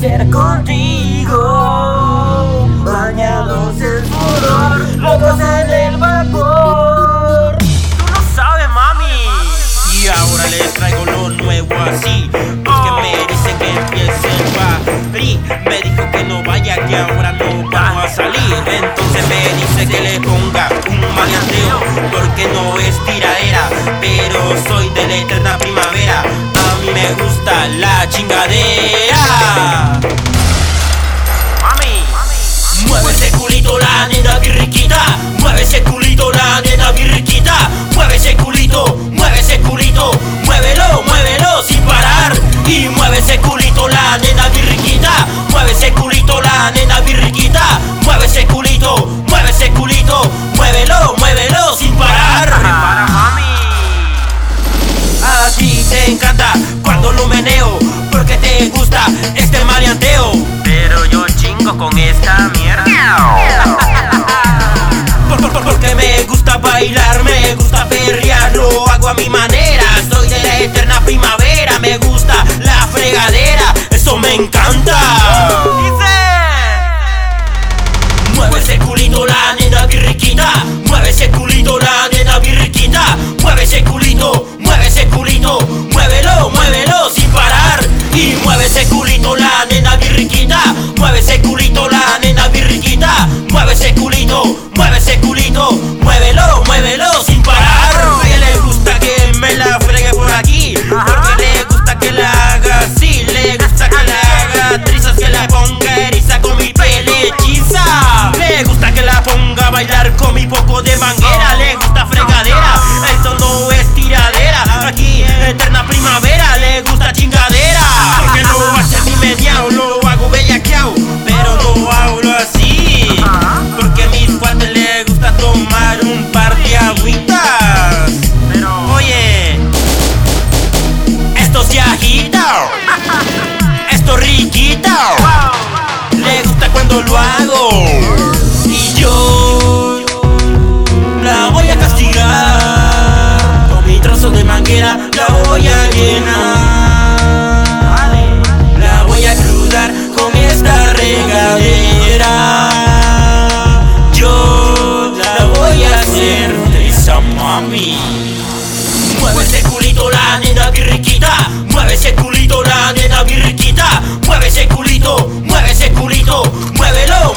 ser contigo. Bañados en sudor, locos en el vapor. Tú no sabes, mami. Y ahora les traigo lo nuevo así. Porque me dice que empiece el party. Me dijo que no vaya, que ahora no vamos a salir. Entonces me dice que le ponga un maleanteo. Porque no es tiradera, gusta la chingadera. Mami. Mueve ese culito la nena birriquita Mueve ese culito la nena birriquita Mueve ese culito, mueve ese culito. Muévelo, muévelo sin parar. Y mueve ese culito la nena birriquita Mueve ese culito la nena birriquita Mueve ese culito, mueve ese culito. Muévelo, muévelo sin parar. Para mami. A ti te encanta cuando lo meneo Porque te gusta este maleanteo Pero yo chingo con esta mierda. Por- por- por- Porque me gusta bailar, me gusta perrear, lo hago a mi manera. Soy de la eterna primavera, me gusta la fregadera, eso me encanta. Cuando lo hago. Y yo la voy a castigar. Con mi trozo de manguera, la voy a llenar, la voy a crudar con esta regadera. Yo la voy a hacer. De esa mami. Mueve ese culito la nena birriquita Mueve ese culito la nena birriquita Mueve ese culito, mueve ese culito Muévelo,